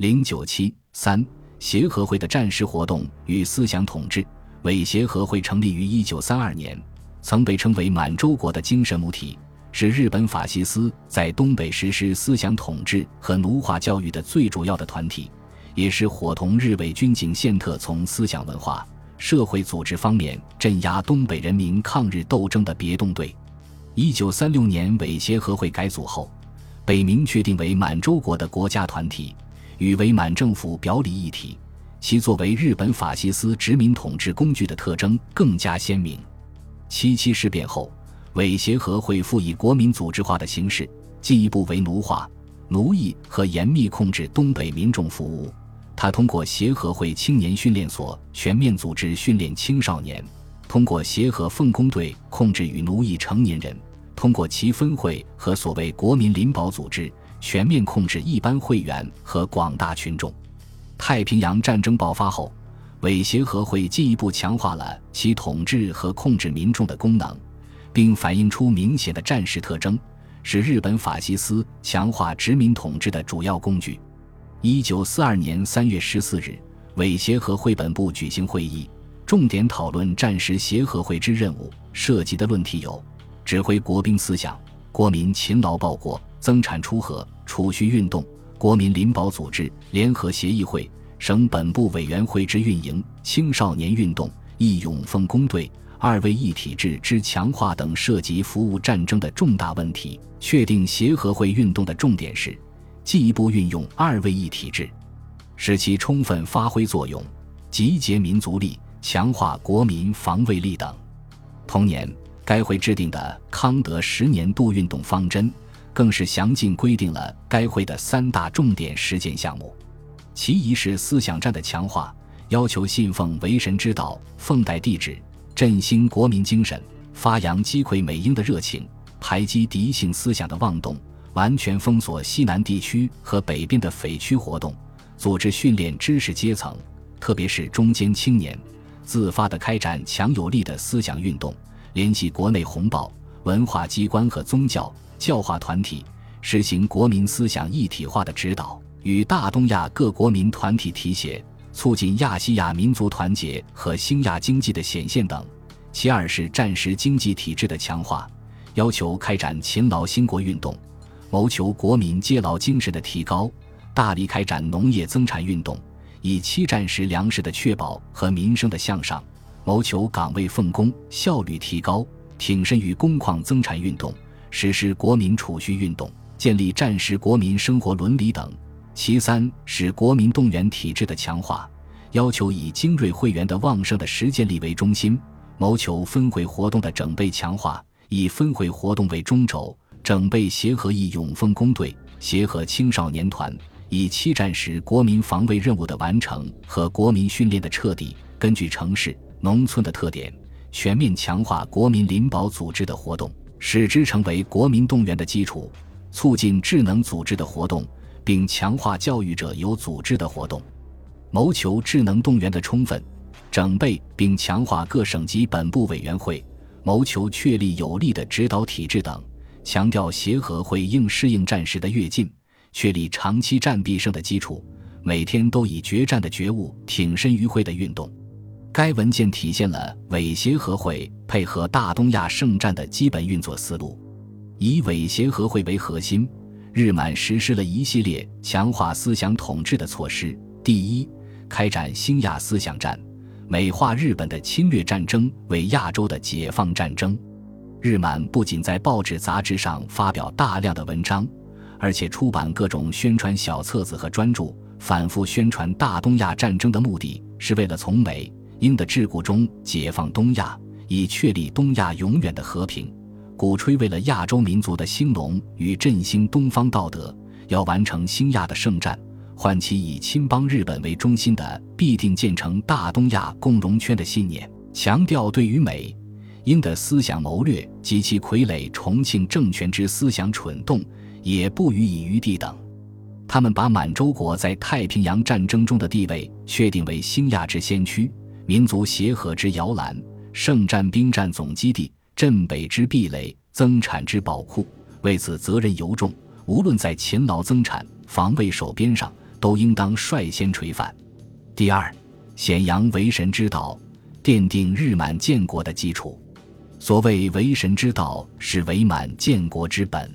零九七三协和会的战时活动与思想统治。伪协和会成立于一九三二年，曾被称为满洲国的精神母体，是日本法西斯在东北实施思想统治和奴化教育的最主要的团体，也是伙同日伪军警宪特从思想文化、社会组织方面镇压东北人民抗日斗争的别动队。一九三六年伪协和会改组后，被明确定为满洲国的国家团体，与伪满政府表里一体。其作为日本法西斯殖民统治工具的特征更加鲜明。七七事变后，伪协和会复以国民组织化的形式，进一步为奴化、奴役和严密控制东北民众服务。他通过协和会青年训练所全面组织训练青少年，通过协和奉公队控制与奴役成年人，通过其分会和所谓国民林保组织全面控制一般会员和广大群众。太平洋战争爆发后，伪协和会进一步强化了其统治和控制民众的功能，并反映出明显的战时特征，是日本法西斯强化殖民统治的主要工具。一九四二年三月十四日，伪协和会本部举行会议，重点讨论战时协和会之任务，涉及的论题有：指挥国兵思想、国民勤劳报国、增产出荷、储蓄运动。国民林保组织、联合协议会、省本部委员会之运营、青少年运动、义勇奉公队、二位一体制之强化等涉及服务战争的重大问题，确定协和会运动的重点是进一步运用二位一体制，使其充分发挥作用，集结民族力，强化国民防卫力等。同年，该会制定的康德十年度运动方针。更是详尽规定了该会的三大重点实践项目，其一是思想战的强化，要求信奉为神之道，奉代帝制，振兴国民精神，发扬击溃美英的热情，排击敌性思想的妄动，完全封锁西南地区和北边的匪区活动，组织训练知识阶层，特别是中间青年，自发地开展强有力的思想运动，联系国内红报、文化机关和宗教。教化团体实行国民思想一体化的指导，与大东亚各国民团体提携，促进亚细亚民族团结和兴亚经济的显现等。其二是战时经济体制的强化，要求开展勤劳兴国运动，谋求国民接劳精神的提高，大力开展农业增产运动，以期战时粮食的确保和民生的向上，谋求岗位奉公效率提高，挺身于工矿增产运动。实施国民储蓄运动，建立战时国民生活伦理等。其三是国民动员体制的强化，要求以精锐会员的旺盛的实践力为中心，谋求分会活动的整备强化，以分会活动为中轴，整备协和义勇奉公队、协和青少年团，以七战时国民防卫任务的完成和国民训练的彻底。根据城市、农村的特点，全面强化国民林保组织的活动。使之成为国民动员的基础，促进智能组织的活动，并强化教育者有组织的活动，谋求智能动员的充分整备，并强化各省级本部委员会，谋求确立有力的指导体制等。强调协和会应适应战时的跃进，确立长期战必胜的基础，每天都以决战的觉悟挺身于会的运动。该文件体现了伪协和会配合大东亚圣战的基本运作思路，以伪协和会为核心，日满实施了一系列强化思想统治的措施。第一，开展兴亚思想战，美化日本的侵略战争为亚洲的解放战争。日满不仅在报纸杂志上发表大量的文章，而且出版各种宣传小册子和专著，反复宣传大东亚战争的目的是为了从美。英的桎梏中解放东亚，以确立东亚永远的和平，鼓吹为了亚洲民族的兴隆与振兴东方道德，要完成兴亚的圣战，唤起以亲邦日本为中心的必定建成大东亚共荣圈的信念，强调对于美英的思想谋略及其傀儡重庆政权之思想蠢动，也不予以余地等。他们把满洲国在太平洋战争中的地位确定为兴亚之先驱。民族协和之摇篮，圣战兵战总基地，镇北之壁垒，增产之宝库。为此责任尤重，无论在勤劳增产、防卫守边上，都应当率先垂范。第二，显扬为神之道，奠定日满建国的基础。所谓为神之道，是伪满建国之本。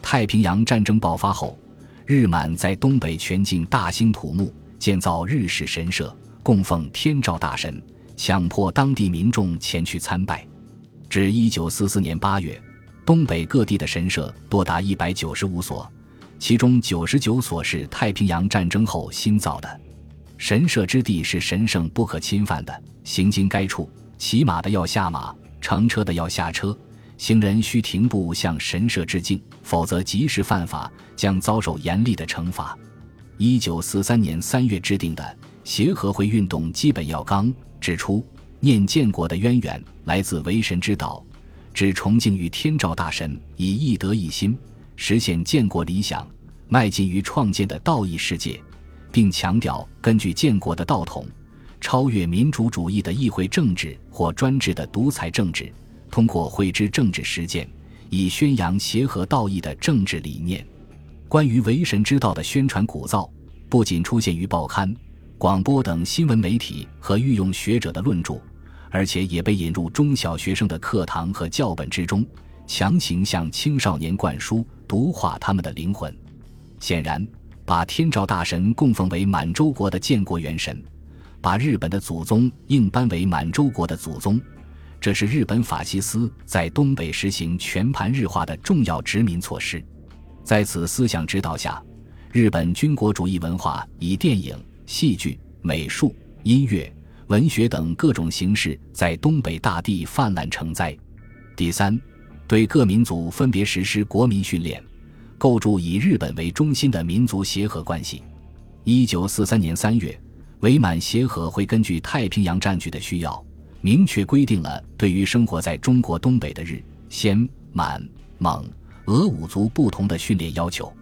太平洋战争爆发后，日满在东北全境大兴土木，建造日式神社，供奉天照大神，强迫当地民众前去参拜。至一九四四年八月，东北各地的神社多达一百九十五所，其中九十九所是太平洋战争后新造的。神社之地是神圣不可侵犯的，行经该处，骑马的要下马，乘车的要下车，行人需停步向神社致敬，否则即时犯法，将遭受严厉的惩罚。一九四三年三月制定的协和会运动基本要纲指出。念建国的渊源来自为神之道，指崇敬于天照大神，以一德一心实现建国理想，迈进于创建的道义世界，并强调根据建国的道统，超越民主主义的议会政治或专制的独裁政治，通过会之政治实践，以宣扬协和道义的政治理念。关于为神之道的宣传鼓噪，不仅出现于报刊。广播等新闻媒体和御用学者的论著，而且也被引入中小学生的课堂和教本之中，强行向青少年灌输、毒化他们的灵魂。显然，把天照大神供奉为满洲国的建国元神，把日本的祖宗硬搬为满洲国的祖宗，这是日本法西斯在东北实行全盘日化的重要殖民措施。在此思想指导下，日本军国主义文化以电影。戏剧、美术、音乐、文学等各种形式在东北大地泛滥成灾。第三，对各民族分别实施国民训练，构筑以日本为中心的民族协和关系。一九四三年三月，伪满协和会根据太平洋战局的需要，明确规定了对于生活在中国东北的日、先、满、蒙、俄五族不同的训练要求。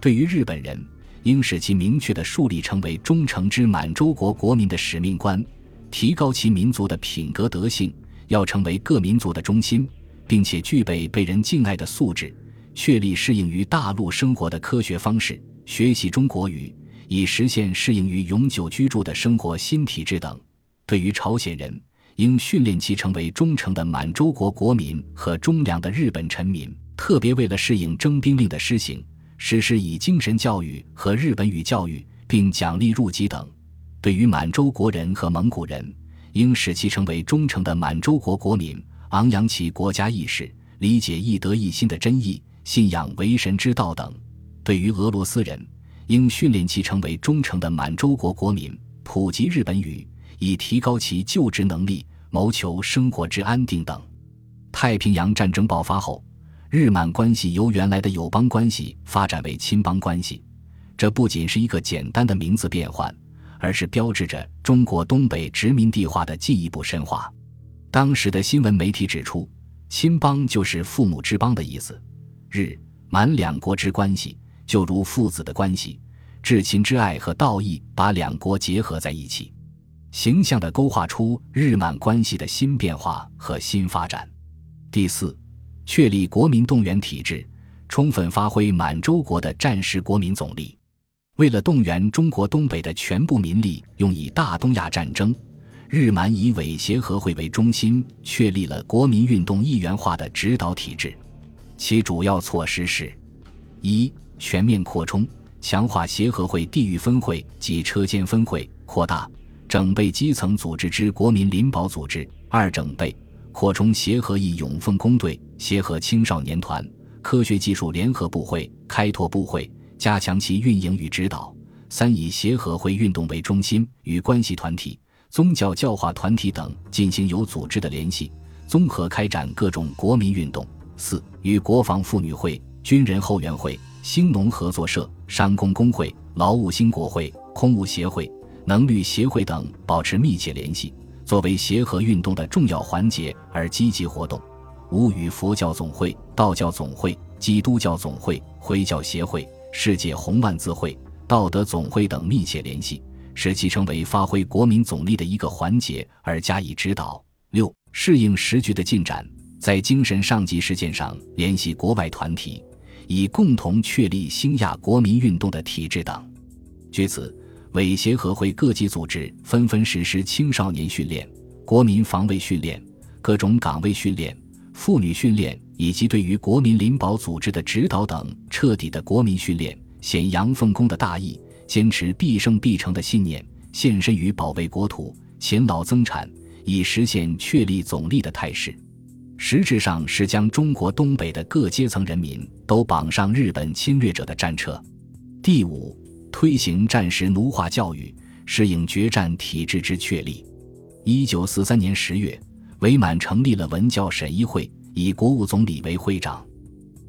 对于日本人。应使其明确地树立成为忠诚之满洲国国民的使命观，提高其民族的品格德性，要成为各民族的中心，并且具备被人敬爱的素质，确立适应于大陆生活的科学方式，学习中国语，以实现适应于永久居住的生活新体制等。对于朝鲜人，应训练其成为忠诚的满洲国国民和忠良的日本臣民，特别为了适应征兵令的施行。实施以精神教育和日本语教育，并奖励入籍等。对于满洲国人和蒙古人，应使其成为忠诚的满洲国国民，昂扬其国家意识，理解一德一心的真意，信仰为神之道等。对于俄罗斯人，应训练其成为忠诚的满洲国国民，普及日本语，以提高其就职能力，谋求生活之安定等。太平洋战争爆发后。日满关系由原来的友邦关系发展为亲邦关系，这不仅是一个简单的名字变换，而是标志着中国东北殖民地化的进一步深化。当时的新闻媒体指出，亲邦就是父母之邦的意思，日满两国之关系就如父子的关系，至亲之爱和道义把两国结合在一起，形象地勾画出日满关系的新变化和新发展。第四。确立国民动员体制，充分发挥满洲国的战时国民总力。为了动员中国东北的全部民力用以大东亚战争，日满以伪协和会为中心，确立了国民运动一元化的指导体制。其主要措施是：一、全面扩充、强化协和会地域分会及车间分会，扩大、整备基层组织之国民林保组织；二、整备。扩充协和义勇奉公队、协和青少年团、科学技术联合部会，开拓部会，加强其运营与指导。三、以协和会运动为中心，与关系团体、宗教教化团体等进行有组织的联系，综合开展各种国民运动。四、与国防妇女会、军人后援会、兴农合作社、商工工会、劳务兴国会、空务协会、能律协会等保持密切联系。作为协和运动的重要环节而积极活动，五与佛教总会、道教总会、基督教总会、回教协会、世界红万字会、道德总会等密切联系，使其成为发挥国民总力的一个环节而加以指导。六、适应时局的进展，在精神上级事件上联系国外团体，以共同确立兴亚国民运动的体制等。据此，伪协和会各级组织纷纷实施青少年训练、国民防卫训练、各种岗位训练、妇女训练以及对于国民林保组织的指导等彻底的国民训练，显杨奉公的大义，坚持必胜必成的信念，献身于保卫国土、勤劳增产，以实现确立总力的态势。实质上是将中国东北的各阶层人民都绑上日本侵略者的战车。第五，推行战时奴化教育，适应决战体制之确立。一九四三年十月，伪满成立了文教审议会，以国务总理为会长，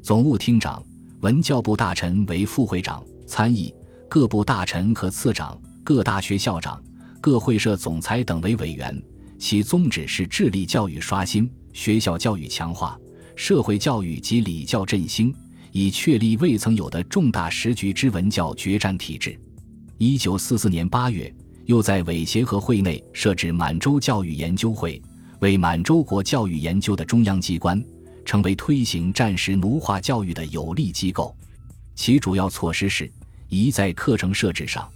总务厅长、文教部大臣为副会长，参议、各部大臣和次长、各大学校长、各会社总裁等为委员。其宗旨是智力教育刷新。学校教育强化，社会教育及礼教振兴，以确立未曾有的重大时局之文教决战体制。一九四四年八月，又在伪协和会内设置满洲教育研究会，为满洲国教育研究的中央机关，成为推行战时奴化教育的有力机构。其主要措施是：一在课程设置上，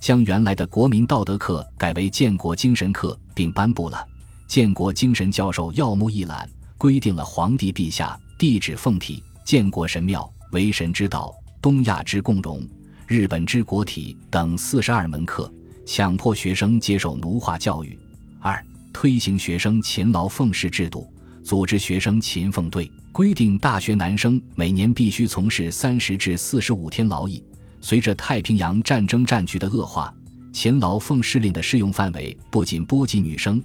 将原来的国民道德课改为建国精神课，并颁布了。建国精神教授要目一览，规定了皇帝陛下、地址奉体、建国神庙、为神之道、东亚之共荣、日本之国体等四十二门课，强迫学生接受奴化教育。二、推行学生勤劳奉事制度，组织学生勤奉队，规定大学男生每年必须从事三十至四十五天劳役。随着太平洋战争战局的恶化，勤劳奉事令的适用范围不仅波及女生。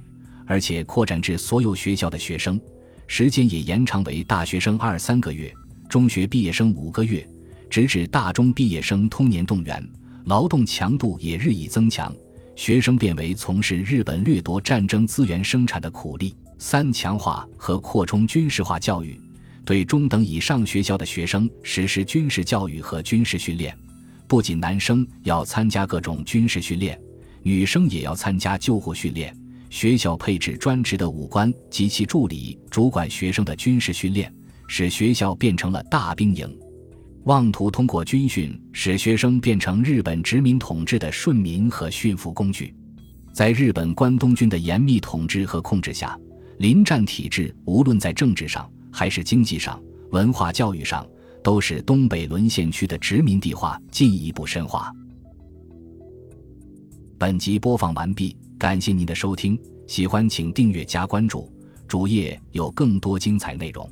而且扩展至所有学校的学生，时间也延长为大学生二三个月，中学毕业生五个月，直至大中毕业生通年动员，劳动强度也日益增强，学生变为从事日本掠夺战争资源生产的苦力。三、强化和扩充军事化教育，对中等以上学校的学生实施军事教育和军事训练，不仅男生要参加各种军事训练，女生也要参加救护训练。学校配置专职的武官及其助理，主管学生的军事训练，使学校变成了大兵营，妄图通过军训使学生变成日本殖民统治的顺民和驯服工具。在日本关东军的严密统治和控制下，临战体制无论在政治上还是经济上、文化教育上，都使东北沦陷区的殖民地化进一步深化。本集播放完毕。感谢您的收听，喜欢请订阅加关注，主页有更多精彩内容。